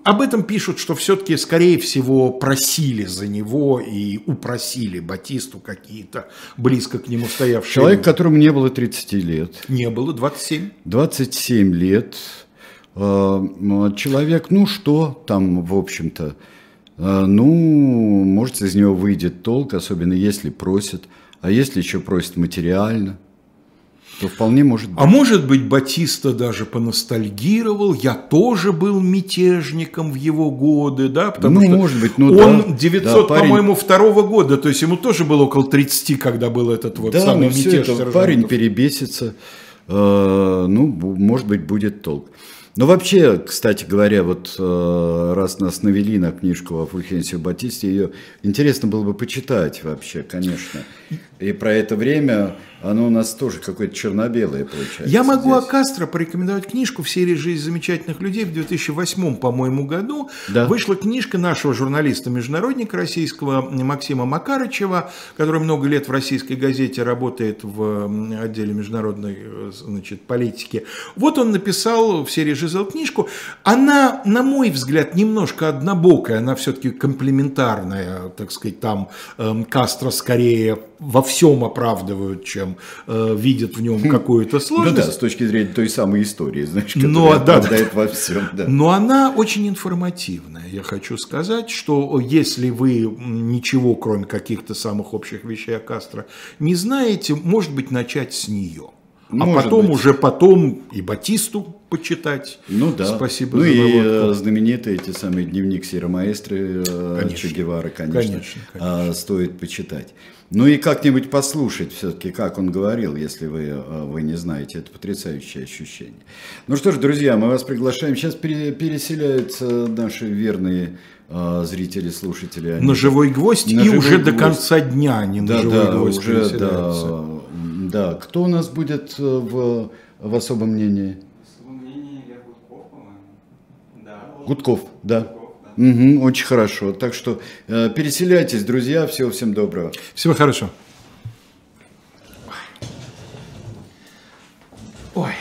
об этом пишут, что все-таки, скорее всего, просили за него и упросили Батисту какие-то близко к нему стоявшие. Человек, которому не было 30 лет. Не было, 27. 27 лет. Э, человек, ну что там, в общем-то, э, ну, может, из него выйдет толк, особенно если просят, а если еще просят материально, то вполне может быть. А может быть, Батиста даже поностальгировал, я тоже был мятежником в его годы, да, потому ну, что может быть, ну, он да, 900, да, по-моему, второго года, то есть ему тоже было около 30, когда был этот вот да, самый ну, мятеж. Это, парень перебесится, ну, может быть, будет толк. Но вообще, кстати говоря, вот э, раз нас навели на книжку о Фульхенсио Батисте, ее интересно было бы почитать вообще, конечно. И про это время оно у нас тоже какое-то черно-белое получается. Я могу здесь. о Кастро порекомендовать книжку в серии «Жизнь замечательных людей» в 2008, по-моему, году. Да. Вышла книжка нашего журналиста-международника российского Максима Макарычева, который много лет в российской газете работает в отделе международной э, значит, политики. Вот он написал в серии «Жизель» книжку. Она, на мой взгляд, немножко однобокая, она все-таки комплементарная, так сказать, там эм, Кастро скорее во всем оправдывают, чем э, видят в нем какую-то Ну сложность. да, с точки зрения той самой истории, знаешь, которая Ну, да, во всем. Да. Но она очень информативная. Я хочу сказать, что если вы ничего, кроме каких-то самых общих вещей о Кастро, не знаете, может быть, начать с нее. А Может потом быть. уже потом и Батисту почитать. Ну да. Спасибо ну за и наводку. э, знаменитый эти самые дневник Сира Маэстры э, Конечно. Че Гевары, конечно, Конечно, э, стоит почитать. Ну и как-нибудь послушать все-таки, как он говорил, если вы, э, вы не знаете. Это потрясающее ощущение. Ну что ж, друзья, мы вас приглашаем. Сейчас пере- переселяются наши верные зрители, слушатели. Они- На живой гвоздь На и живой уже до гвоздь. конца дня они на Да, живой да, гвоздь уже, переселяются. да, да. Кто у нас будет э, в, в особом мнении? Мнение Илья Гудков, по-моему. Да. Гудков, да. Гудков, да. Мгм, очень хорошо. Так что э, переселяйтесь, друзья. Всего всем доброго. Всего хорошего. Ой.